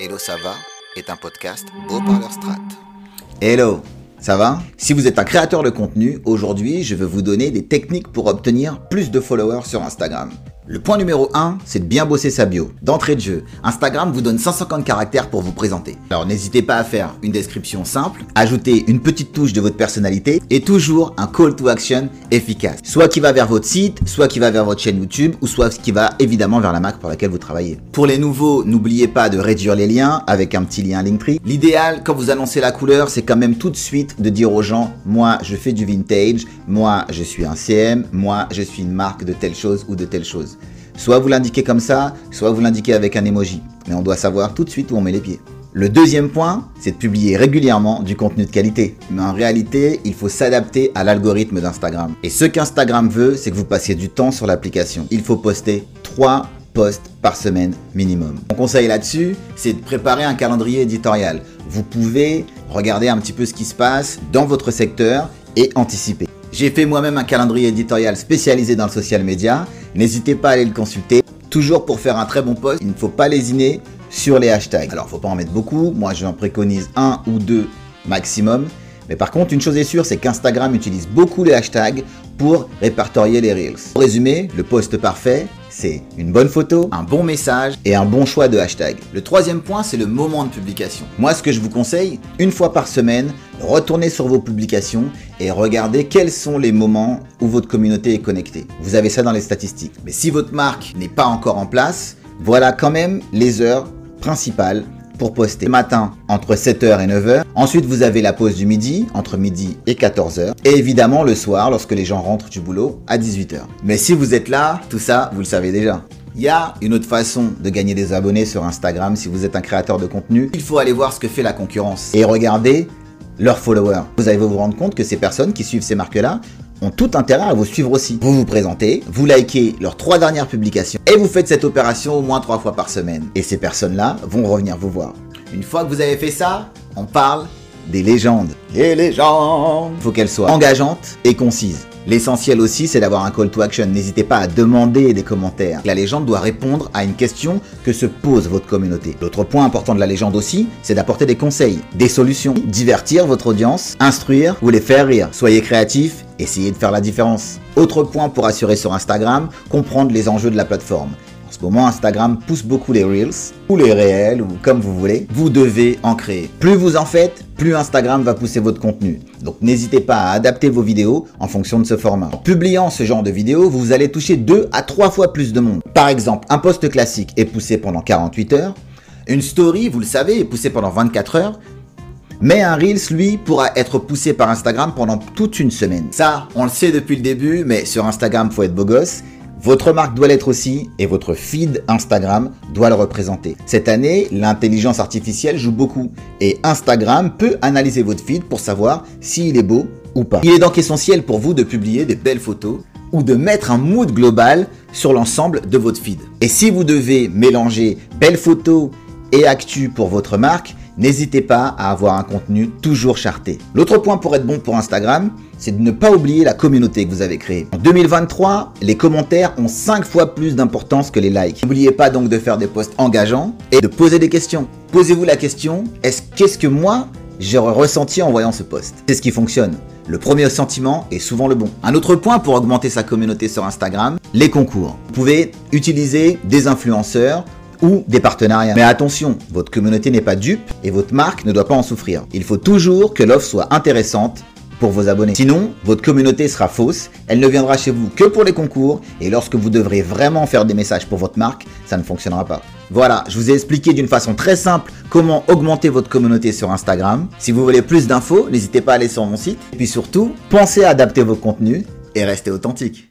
Hello ça va est un podcast Beau Parleur Strat. Hello, ça va? Si vous êtes un créateur de contenu, aujourd'hui je vais vous donner des techniques pour obtenir plus de followers sur Instagram. Le point numéro 1, c'est de bien bosser sa bio. D'entrée de jeu, Instagram vous donne 150 caractères pour vous présenter. Alors n'hésitez pas à faire une description simple, ajouter une petite touche de votre personnalité et toujours un call to action efficace. Soit qui va vers votre site, soit qui va vers votre chaîne YouTube ou soit qui va évidemment vers la marque pour laquelle vous travaillez. Pour les nouveaux, n'oubliez pas de réduire les liens avec un petit lien Linktree. L'idéal quand vous annoncez la couleur, c'est quand même tout de suite de dire aux gens moi je fais du vintage, moi je suis un CM, moi je suis une marque de telle chose ou de telle chose. Soit vous l'indiquez comme ça, soit vous l'indiquez avec un emoji. Mais on doit savoir tout de suite où on met les pieds. Le deuxième point, c'est de publier régulièrement du contenu de qualité. Mais en réalité, il faut s'adapter à l'algorithme d'Instagram. Et ce qu'Instagram veut, c'est que vous passiez du temps sur l'application. Il faut poster 3 posts par semaine minimum. Mon conseil là-dessus, c'est de préparer un calendrier éditorial. Vous pouvez regarder un petit peu ce qui se passe dans votre secteur et anticiper. J'ai fait moi-même un calendrier éditorial spécialisé dans le social media. N'hésitez pas à aller le consulter. Toujours pour faire un très bon post, il ne faut pas lésiner sur les hashtags. Alors, il ne faut pas en mettre beaucoup. Moi, j'en préconise un ou deux maximum. Mais par contre, une chose est sûre, c'est qu'Instagram utilise beaucoup les hashtags pour répertorier les reels. Pour résumer, le post parfait, c'est une bonne photo, un bon message et un bon choix de hashtag. Le troisième point, c'est le moment de publication. Moi, ce que je vous conseille, une fois par semaine, retournez sur vos publications et regardez quels sont les moments où votre communauté est connectée. Vous avez ça dans les statistiques. Mais si votre marque n'est pas encore en place, voilà quand même les heures principales pour poster le matin entre 7h et 9h. Ensuite, vous avez la pause du midi entre midi et 14h. Et évidemment le soir lorsque les gens rentrent du boulot à 18h. Mais si vous êtes là, tout ça, vous le savez déjà. Il y a une autre façon de gagner des abonnés sur Instagram si vous êtes un créateur de contenu. Il faut aller voir ce que fait la concurrence et regarder leurs followers. Vous allez vous rendre compte que ces personnes qui suivent ces marques-là ont tout intérêt à vous suivre aussi. Vous vous présentez, vous likez leurs trois dernières publications et vous faites cette opération au moins trois fois par semaine. Et ces personnes-là vont revenir vous voir. Une fois que vous avez fait ça, on parle des légendes. Les légendes Il faut qu'elles soient engageantes et concises. L'essentiel aussi, c'est d'avoir un call to action. N'hésitez pas à demander des commentaires. La légende doit répondre à une question que se pose votre communauté. L'autre point important de la légende aussi, c'est d'apporter des conseils, des solutions, divertir votre audience, instruire ou les faire rire. Soyez créatifs, essayez de faire la différence. Autre point pour assurer sur Instagram, comprendre les enjeux de la plateforme. En ce moment, Instagram pousse beaucoup les Reels, ou les réels, ou comme vous voulez. Vous devez en créer. Plus vous en faites, plus Instagram va pousser votre contenu. Donc n'hésitez pas à adapter vos vidéos en fonction de ce format. En publiant ce genre de vidéos, vous allez toucher 2 à 3 fois plus de monde. Par exemple, un post classique est poussé pendant 48 heures. Une story, vous le savez, est poussée pendant 24 heures. Mais un Reels, lui, pourra être poussé par Instagram pendant toute une semaine. Ça, on le sait depuis le début, mais sur Instagram, faut être beau gosse. Votre marque doit l'être aussi et votre feed Instagram doit le représenter. Cette année, l'intelligence artificielle joue beaucoup et Instagram peut analyser votre feed pour savoir s'il est beau ou pas. Il est donc essentiel pour vous de publier des belles photos ou de mettre un mood global sur l'ensemble de votre feed. Et si vous devez mélanger belles photos et actu pour votre marque, n'hésitez pas à avoir un contenu toujours charté. L'autre point pour être bon pour Instagram, c'est de ne pas oublier la communauté que vous avez créée. En 2023, les commentaires ont 5 fois plus d'importance que les likes. N'oubliez pas donc de faire des posts engageants et de poser des questions. Posez-vous la question, est-ce qu'est-ce que moi j'aurais ressenti en voyant ce post? C'est ce qui fonctionne. Le premier sentiment est souvent le bon. Un autre point pour augmenter sa communauté sur Instagram, les concours. Vous pouvez utiliser des influenceurs ou des partenariats. Mais attention, votre communauté n'est pas dupe et votre marque ne doit pas en souffrir. Il faut toujours que l'offre soit intéressante pour vos abonnés. Sinon, votre communauté sera fausse, elle ne viendra chez vous que pour les concours, et lorsque vous devrez vraiment faire des messages pour votre marque, ça ne fonctionnera pas. Voilà, je vous ai expliqué d'une façon très simple comment augmenter votre communauté sur Instagram. Si vous voulez plus d'infos, n'hésitez pas à aller sur mon site. Et puis surtout, pensez à adapter vos contenus et restez authentique.